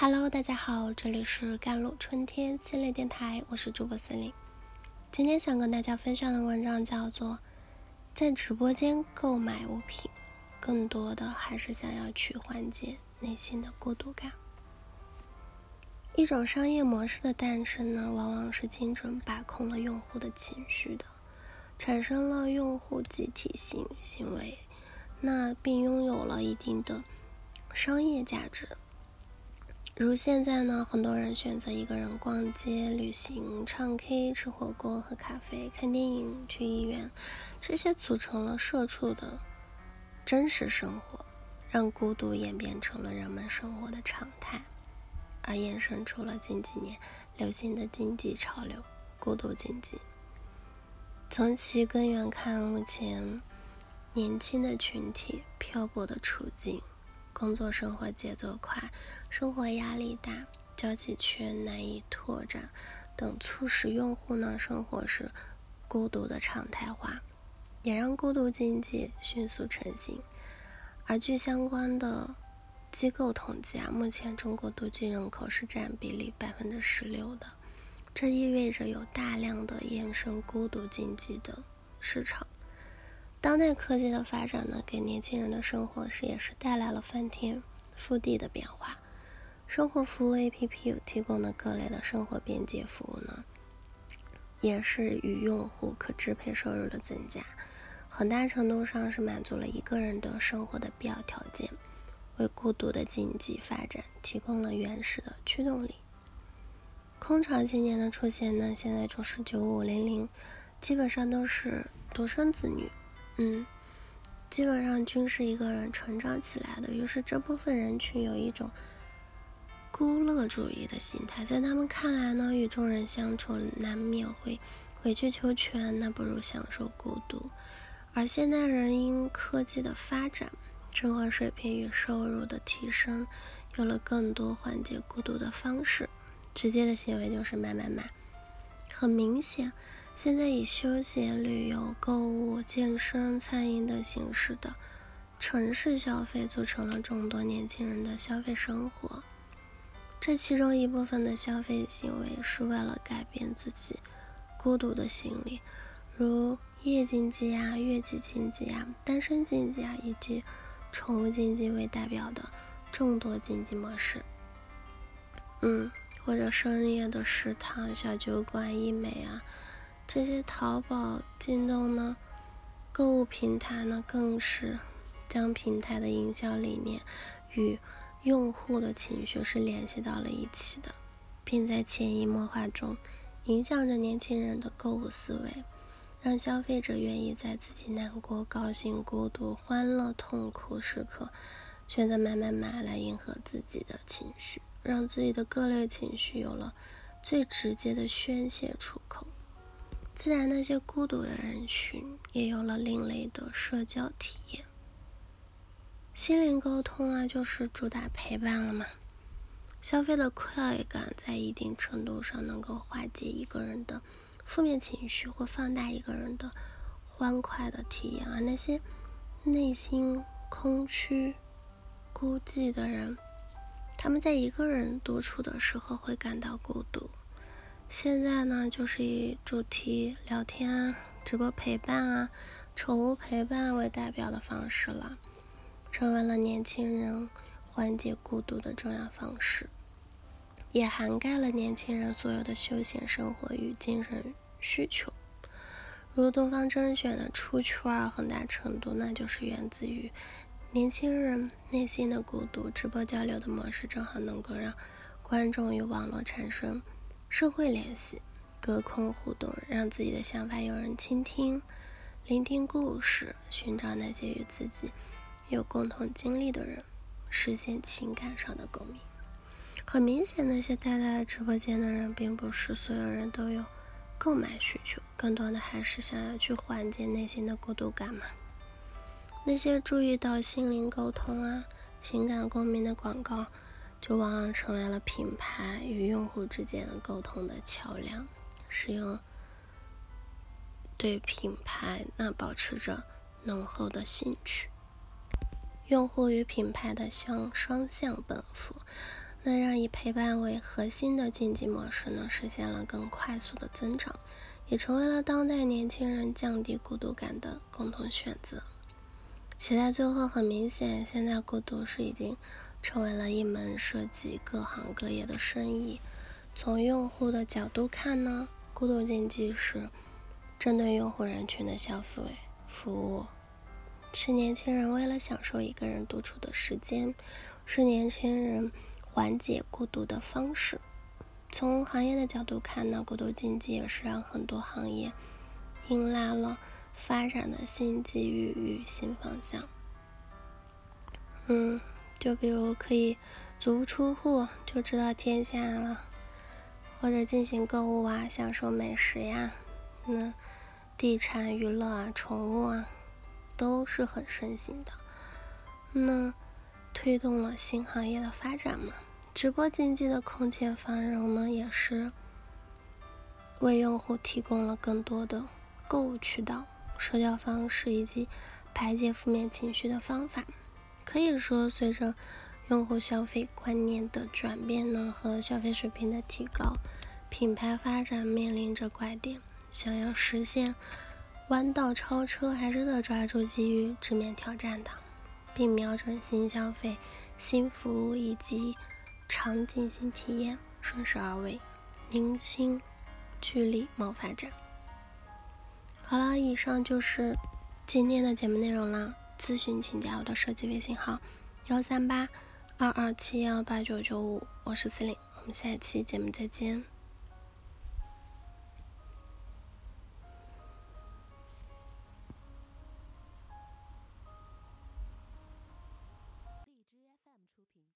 Hello，大家好，这里是甘露春天心灵电台，我是主播司令。今天想跟大家分享的文章叫做《在直播间购买物品，更多的还是想要去缓解内心的孤独感》。一种商业模式的诞生呢，往往是精准把控了用户的情绪的，产生了用户集体性行为，那并拥有了一定的商业价值。如现在呢，很多人选择一个人逛街、旅行、唱 K、吃火锅、喝咖啡、看电影、去医院，这些组成了社畜的真实生活，让孤独演变成了人们生活的常态，而衍生出了近几年流行的经济潮流——孤独经济。从其根源看，目前年轻的群体漂泊的处境。工作生活节奏快，生活压力大，交际圈难以拓展，等促使用户呢生活是孤独的常态化，也让孤独经济迅速成型。而据相关的机构统计啊，目前中国独居人口是占比例百分之十六的，这意味着有大量的衍生孤独经济的市场。当代科技的发展呢，给年轻人的生活是也是带来了翻天覆地的变化。生活服务 APP 提供的各类的生活便捷服务呢，也是与用户可支配收入的增加，很大程度上是满足了一个人的生活的必要条件，为孤独的经济发展提供了原始的驱动力。空巢青年的出现呢，现在就是九五零零，基本上都是独生子女。嗯，基本上均是一个人成长起来的，于是这部分人群有一种孤乐主义的心态，在他们看来呢，与众人相处难免会委曲求全，那不如享受孤独。而现代人因科技的发展，生活水平与收入的提升，有了更多缓解孤独的方式，直接的行为就是买买买，很明显。现在以休闲、旅游、购物、健身、餐饮等形式的城市消费组成了众多年轻人的消费生活。这其中一部分的消费行为是为了改变自己孤独的心理，如夜经济啊、月季经济啊、单身经济啊以及宠物经济为代表的众多经济模式。嗯，或者深夜的食堂、小酒馆、医美啊。这些淘宝、京东呢，购物平台呢，更是将平台的营销理念与用户的情绪是联系到了一起的，并在潜移默化中影响着年轻人的购物思维，让消费者愿意在自己难过、高兴、孤独、欢乐、痛苦时刻选择买买买来迎合自己的情绪，让自己的各类情绪有了最直接的宣泄出口。自然，那些孤独的人群也有了另类的社交体验。心灵沟通啊，就是主打陪伴了嘛。消费的快感在一定程度上能够化解一个人的负面情绪，或放大一个人的欢快的体验。而那些内心空虚、孤寂的人，他们在一个人独处的时候会感到孤独。现在呢，就是以主题聊天、直播陪伴啊、宠物陪伴为代表的方式了，成为了年轻人缓解孤独的重要方式，也涵盖了年轻人所有的休闲生活与精神需求。如东方甄选的出圈，很大程度那就是源自于年轻人内心的孤独。直播交流的模式正好能够让观众与网络产生。社会联系、隔空互动，让自己的想法有人倾听、聆听故事，寻找那些与自己有共同经历的人，实现情感上的共鸣。很明显，那些待在直播间的人，并不是所有人都有购买需求，更多的还是想要去缓解内心的孤独感嘛。那些注意到心灵沟通啊、情感共鸣的广告。就往往成为了品牌与用户之间沟通的桥梁，使用对品牌那保持着浓厚的兴趣，用户与品牌的相双向奔赴，那让以陪伴为核心的竞技模式呢，实现了更快速的增长，也成为了当代年轻人降低孤独感的共同选择。写在最后，很明显，现在孤独是已经成为了一门涉及各行各业的生意。从用户的角度看呢，孤独经济是针对用户人群的消费服务。是年轻人为了享受一个人独处的时间，是年轻人缓解孤独的方式。从行业的角度看呢，孤独经济也是让很多行业迎来了发展的新机遇与新方向。嗯，就比如可以足不出户就知道天下了，或者进行购物啊，享受美食呀，那地产、娱乐啊，宠物啊。都是很盛行的，那推动了新行业的发展嘛。直播经济的空前繁荣呢，也是为用户提供了更多的购物渠道、社交方式以及排解负面情绪的方法。可以说，随着用户消费观念的转变呢，和消费水平的提高，品牌发展面临着拐点，想要实现。弯道超车还是得抓住机遇，直面挑战的，并瞄准新消费、新服务以及场景新体验，顺势而为，凝心聚力谋发展。好了，以上就是今天的节目内容了。咨询请加我的设计微信号：幺三八二二七幺八九九五，我是司令，我们下期节目再见。